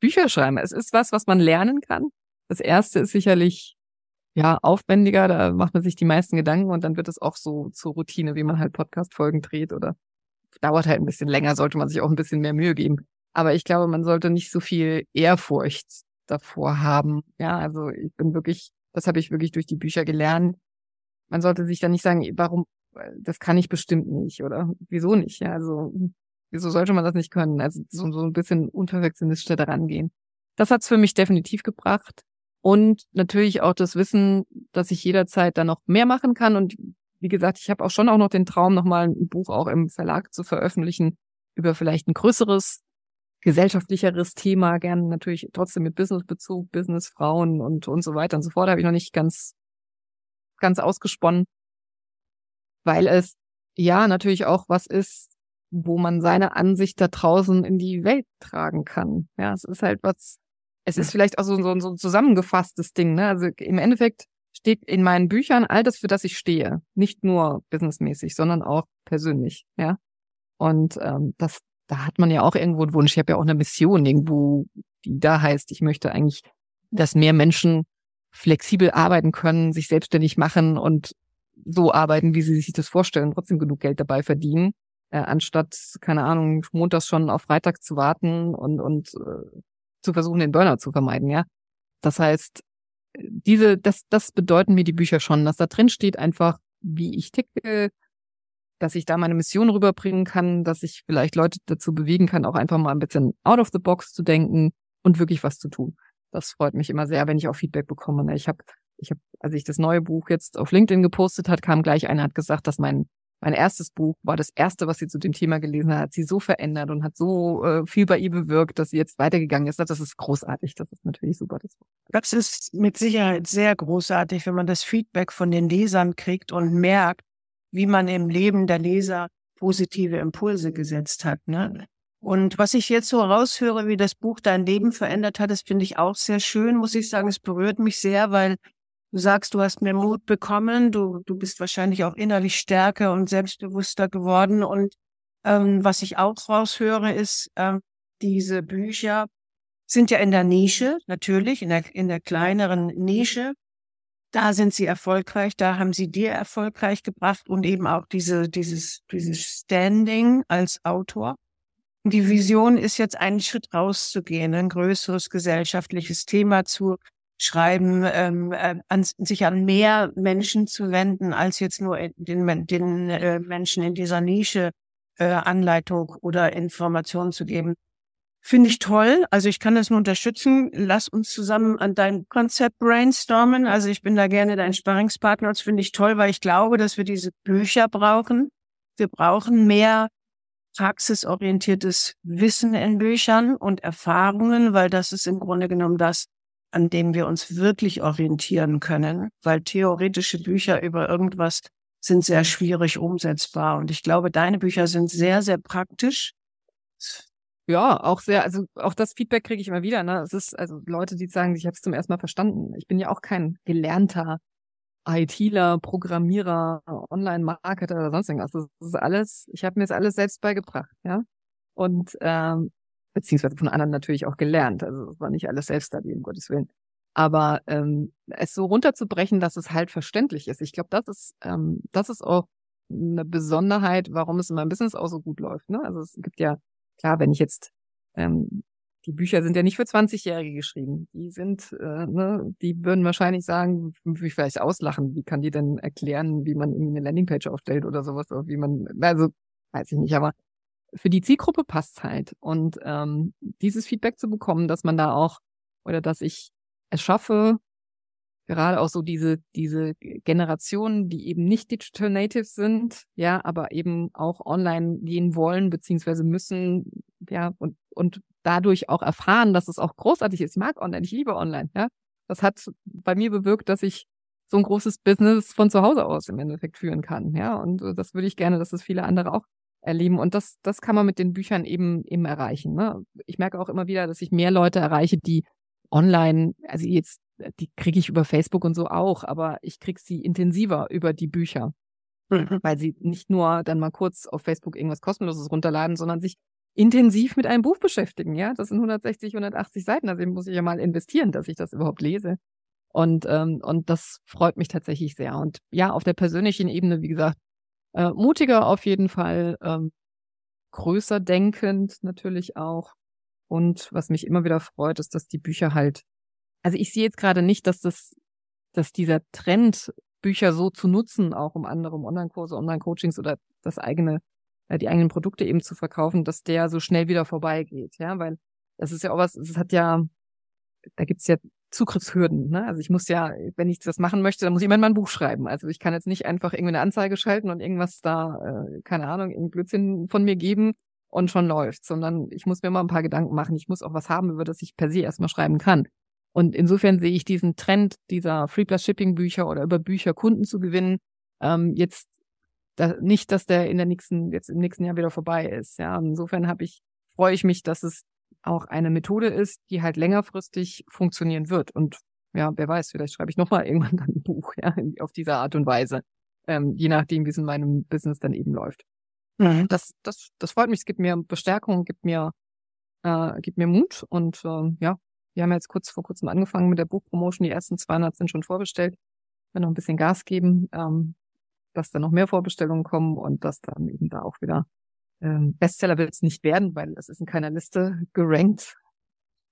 Bücher schreiben. Es ist was, was man lernen kann. Das erste ist sicherlich ja aufwendiger, da macht man sich die meisten Gedanken und dann wird es auch so zur Routine, wie man halt Podcast-Folgen dreht oder dauert halt ein bisschen länger, sollte man sich auch ein bisschen mehr Mühe geben. Aber ich glaube, man sollte nicht so viel Ehrfurcht davor haben. Ja, also ich bin wirklich, das habe ich wirklich durch die Bücher gelernt. Man sollte sich dann nicht sagen, warum, das kann ich bestimmt nicht oder wieso nicht. Ja, also Wieso sollte man das nicht können? Also so, so ein bisschen unperfektionistisch daran gehen. Das hat's für mich definitiv gebracht. Und natürlich auch das Wissen, dass ich jederzeit dann noch mehr machen kann. Und wie gesagt, ich habe auch schon auch noch den Traum, nochmal ein Buch auch im Verlag zu veröffentlichen über vielleicht ein größeres, gesellschaftlicheres Thema, gerne natürlich trotzdem mit Businessbezug, Businessfrauen und, und so weiter und so fort. Da habe ich noch nicht ganz, ganz ausgesponnen, weil es ja natürlich auch was ist, wo man seine Ansicht da draußen in die Welt tragen kann. Ja, es ist halt was, es ist vielleicht auch so, so, so ein zusammengefasstes Ding, ne? Also im Endeffekt steht in meinen Büchern all das, für das ich stehe. Nicht nur businessmäßig, sondern auch persönlich, ja. Und ähm, das, da hat man ja auch irgendwo einen Wunsch. Ich habe ja auch eine Mission irgendwo, die da heißt, ich möchte eigentlich, dass mehr Menschen flexibel arbeiten können, sich selbstständig machen und so arbeiten, wie sie sich das vorstellen, trotzdem genug Geld dabei verdienen, äh, anstatt, keine Ahnung, montags schon auf Freitag zu warten und, und äh, zu versuchen, den Burnout zu vermeiden, ja. Das heißt, diese, das, das bedeuten mir die Bücher schon, dass da drin steht einfach, wie ich ticke, dass ich da meine Mission rüberbringen kann, dass ich vielleicht Leute dazu bewegen kann, auch einfach mal ein bisschen out of the box zu denken und wirklich was zu tun. Das freut mich immer sehr, wenn ich auch Feedback bekomme. Ich habe, ich habe, als ich das neue Buch jetzt auf LinkedIn gepostet hat, kam gleich einer hat gesagt, dass mein mein erstes Buch war das erste, was sie zu dem Thema gelesen hat, hat sie so verändert und hat so äh, viel bei ihr bewirkt, dass sie jetzt weitergegangen ist. Das ist großartig. Das ist natürlich super. Das, das ist mit Sicherheit sehr großartig, wenn man das Feedback von den Lesern kriegt und merkt, wie man im Leben der Leser positive Impulse gesetzt hat. Ne? Und was ich jetzt so raushöre, wie das Buch dein Leben verändert hat, das finde ich auch sehr schön, muss ich sagen. Es berührt mich sehr, weil Du sagst, du hast mehr Mut bekommen, du, du bist wahrscheinlich auch innerlich stärker und selbstbewusster geworden. Und ähm, was ich auch raushöre, ist, ähm, diese Bücher sind ja in der Nische, natürlich, in der, in der kleineren Nische. Da sind sie erfolgreich, da haben sie dir erfolgreich gebracht und eben auch diese, dieses, dieses Standing als Autor. Die Vision ist jetzt einen Schritt rauszugehen, ein größeres gesellschaftliches Thema zu schreiben, ähm, äh, an, sich an mehr Menschen zu wenden, als jetzt nur den, den äh, Menschen in dieser Nische äh, Anleitung oder Informationen zu geben. Finde ich toll. Also ich kann das nur unterstützen. Lass uns zusammen an dein Konzept brainstormen. Also ich bin da gerne dein Sparringspartner. Das finde ich toll, weil ich glaube, dass wir diese Bücher brauchen. Wir brauchen mehr praxisorientiertes Wissen in Büchern und Erfahrungen, weil das ist im Grunde genommen das, an dem wir uns wirklich orientieren können, weil theoretische Bücher über irgendwas sind sehr schwierig umsetzbar. Und ich glaube, deine Bücher sind sehr, sehr praktisch. Ja, auch sehr, also auch das Feedback kriege ich immer wieder. Ne? Es ist also Leute, die sagen, ich habe es zum ersten Mal verstanden. Ich bin ja auch kein gelernter ITler, Programmierer, Online-Marketer oder sonst irgendwas. Das ist alles, ich habe mir das alles selbst beigebracht, ja. Und ähm, beziehungsweise von anderen natürlich auch gelernt. Also es war nicht alles Selbststudy, um Gottes Willen. Aber ähm, es so runterzubrechen, dass es halt verständlich ist. Ich glaube, das ist, ähm, das ist auch eine Besonderheit, warum es in meinem Business auch so gut läuft. Ne? Also es gibt ja, klar, wenn ich jetzt, ähm, die Bücher sind ja nicht für 20-Jährige geschrieben. Die sind, äh, ne, die würden wahrscheinlich sagen, mich vielleicht auslachen. Wie kann die denn erklären, wie man irgendwie eine Landingpage aufstellt oder sowas, oder wie man, also weiß ich nicht, aber für die Zielgruppe passt halt. Und ähm, dieses Feedback zu bekommen, dass man da auch oder dass ich es schaffe, gerade auch so diese, diese Generationen, die eben nicht Digital Natives sind, ja, aber eben auch online gehen wollen, beziehungsweise müssen, ja, und, und dadurch auch erfahren, dass es auch großartig ist. Ich mag online, ich liebe online, ja. Das hat bei mir bewirkt, dass ich so ein großes Business von zu Hause aus im Endeffekt führen kann, ja. Und das würde ich gerne, dass es viele andere auch erleben. Und das, das kann man mit den Büchern eben, eben erreichen. Ne? Ich merke auch immer wieder, dass ich mehr Leute erreiche, die online, also jetzt, die kriege ich über Facebook und so auch, aber ich kriege sie intensiver über die Bücher. Mhm. Weil sie nicht nur dann mal kurz auf Facebook irgendwas kostenloses runterladen, sondern sich intensiv mit einem Buch beschäftigen. Ja, das sind 160, 180 Seiten. Also muss ich ja mal investieren, dass ich das überhaupt lese. Und, ähm, und das freut mich tatsächlich sehr. Und ja, auf der persönlichen Ebene, wie gesagt, äh, mutiger auf jeden Fall, ähm, größer denkend natürlich auch. Und was mich immer wieder freut, ist, dass die Bücher halt, also ich sehe jetzt gerade nicht, dass das, dass dieser Trend, Bücher so zu nutzen, auch um andere Online-Kurse, Online-Coachings oder das eigene, äh, die eigenen Produkte eben zu verkaufen, dass der so schnell wieder vorbeigeht, ja, weil das ist ja auch was, es hat ja, da gibt's ja Zugriffshürden. Ne? Also ich muss ja, wenn ich das machen möchte, dann muss ich immer in mein Buch schreiben. Also ich kann jetzt nicht einfach irgendwie eine Anzeige schalten und irgendwas da, äh, keine Ahnung, irgendein Blödsinn von mir geben und schon läuft, sondern ich muss mir mal ein paar Gedanken machen. Ich muss auch was haben, über das ich per se erstmal schreiben kann. Und insofern sehe ich diesen Trend dieser Free Plus Shipping Bücher oder über Bücher Kunden zu gewinnen, ähm, jetzt da, nicht, dass der in der nächsten, jetzt im nächsten Jahr wieder vorbei ist. Ja, insofern habe ich, freue ich mich, dass es auch eine Methode ist, die halt längerfristig funktionieren wird. Und ja, wer weiß, vielleicht schreibe ich nochmal irgendwann dann ein Buch, ja, auf diese Art und Weise. Ähm, je nachdem, wie es in meinem Business dann eben läuft. Mhm. Das, das, das freut mich. Es gibt mir Bestärkung, gibt mir, äh, gibt mir Mut und äh, ja, wir haben jetzt kurz vor kurzem angefangen mit der Buchpromotion. Die ersten 200 sind schon vorbestellt. Wir noch ein bisschen Gas geben, ähm, dass da noch mehr Vorbestellungen kommen und dass dann eben da auch wieder ähm, Bestseller wird es nicht werden, weil es ist in keiner Liste gerankt.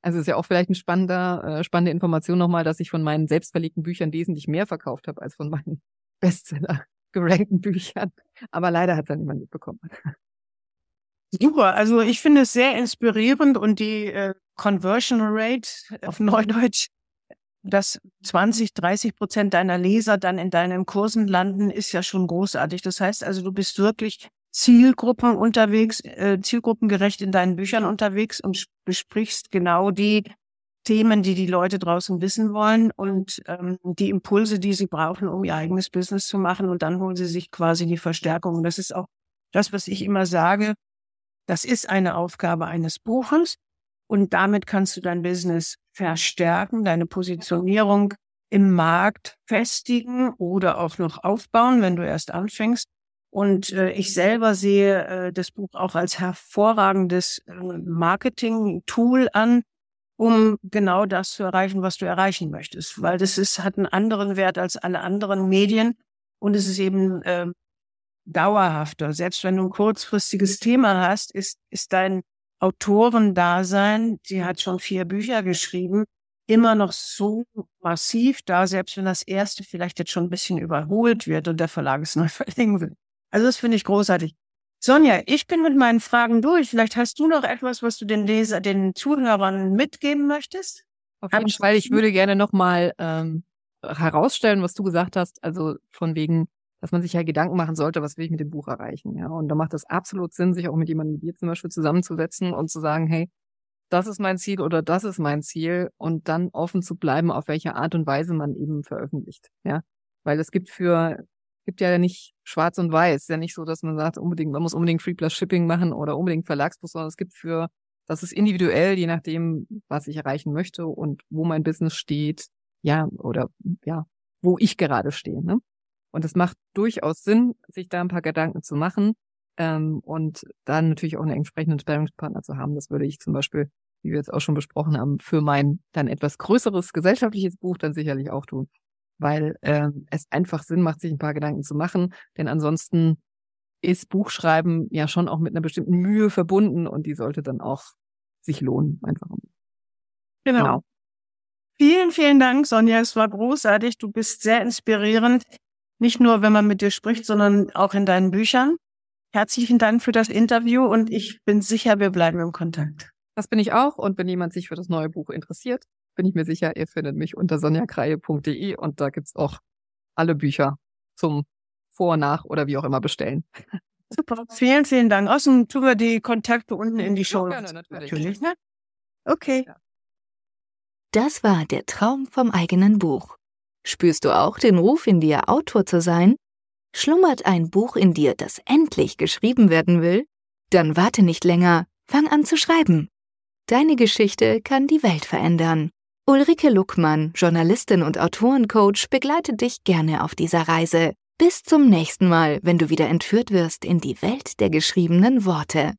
Also ist ja auch vielleicht ein spannender, äh, spannende Information nochmal, dass ich von meinen selbstverlegten Büchern wesentlich mehr verkauft habe als von meinen Bestseller gerankten Büchern. Aber leider hat es dann niemand mitbekommen. Super, also ich finde es sehr inspirierend und die äh, Conversion Rate auf Neudeutsch, dass 20, 30 Prozent deiner Leser dann in deinen Kursen landen, ist ja schon großartig. Das heißt also, du bist wirklich Zielgruppen unterwegs, äh, zielgruppengerecht in deinen Büchern unterwegs und besprichst genau die Themen, die die Leute draußen wissen wollen und ähm, die Impulse, die sie brauchen, um ihr eigenes Business zu machen. Und dann holen sie sich quasi die Verstärkung. Und das ist auch das, was ich immer sage. Das ist eine Aufgabe eines Buches. Und damit kannst du dein Business verstärken, deine Positionierung im Markt festigen oder auch noch aufbauen, wenn du erst anfängst. Und äh, ich selber sehe äh, das Buch auch als hervorragendes äh, Marketing-Tool an, um genau das zu erreichen, was du erreichen möchtest. Weil das ist, hat einen anderen Wert als alle anderen Medien und es ist eben äh, dauerhafter. Selbst wenn du ein kurzfristiges Thema hast, ist, ist dein Autorendasein, die hat schon vier Bücher geschrieben, immer noch so massiv da, selbst wenn das erste vielleicht jetzt schon ein bisschen überholt wird und der Verlag es neu verlegen will. Also das finde ich großartig. Sonja, ich bin mit meinen Fragen durch. Vielleicht hast du noch etwas, was du den Leser, den Zuhörern mitgeben möchtest? Auf jeden Fall. Ich würde gerne nochmal ähm, herausstellen, was du gesagt hast. Also von wegen, dass man sich ja Gedanken machen sollte, was will ich mit dem Buch erreichen. Ja, und da macht es absolut Sinn, sich auch mit jemandem wie dir zum Beispiel zusammenzusetzen und zu sagen, hey, das ist mein Ziel oder das ist mein Ziel und dann offen zu bleiben, auf welche Art und Weise man eben veröffentlicht. Ja, weil es gibt für gibt ja nicht schwarz und weiß. Ja nicht so, dass man sagt, unbedingt, man muss unbedingt Free Plus Shipping machen oder unbedingt Verlagsbuch, sondern es gibt für, das ist individuell, je nachdem, was ich erreichen möchte und wo mein Business steht, ja, oder ja, wo ich gerade stehe. Ne? Und es macht durchaus Sinn, sich da ein paar Gedanken zu machen ähm, und dann natürlich auch einen entsprechenden Sparringspartner zu haben. Das würde ich zum Beispiel, wie wir jetzt auch schon besprochen haben, für mein dann etwas größeres gesellschaftliches Buch dann sicherlich auch tun weil äh, es einfach Sinn macht, sich ein paar Gedanken zu machen. Denn ansonsten ist Buchschreiben ja schon auch mit einer bestimmten Mühe verbunden und die sollte dann auch sich lohnen, einfach. Genau. genau. Vielen, vielen Dank, Sonja. Es war großartig. Du bist sehr inspirierend. Nicht nur, wenn man mit dir spricht, sondern auch in deinen Büchern. Herzlichen Dank für das Interview und ich bin sicher, wir bleiben im Kontakt. Das bin ich auch. Und wenn jemand sich für das neue Buch interessiert, bin ich mir sicher, ihr findet mich unter sonjakreie.de und da gibt's auch alle Bücher zum Vor-, Nach- oder wie auch immer bestellen. Super, vielen, vielen Dank. Außerdem tun wir die Kontakte unten in die Show. Ja, gerne, natürlich. natürlich ne? Okay. Das war der Traum vom eigenen Buch. Spürst du auch den Ruf in dir, Autor zu sein? Schlummert ein Buch in dir, das endlich geschrieben werden will? Dann warte nicht länger, fang an zu schreiben. Deine Geschichte kann die Welt verändern. Ulrike Luckmann, Journalistin und Autorencoach, begleitet dich gerne auf dieser Reise. Bis zum nächsten Mal, wenn du wieder entführt wirst in die Welt der geschriebenen Worte.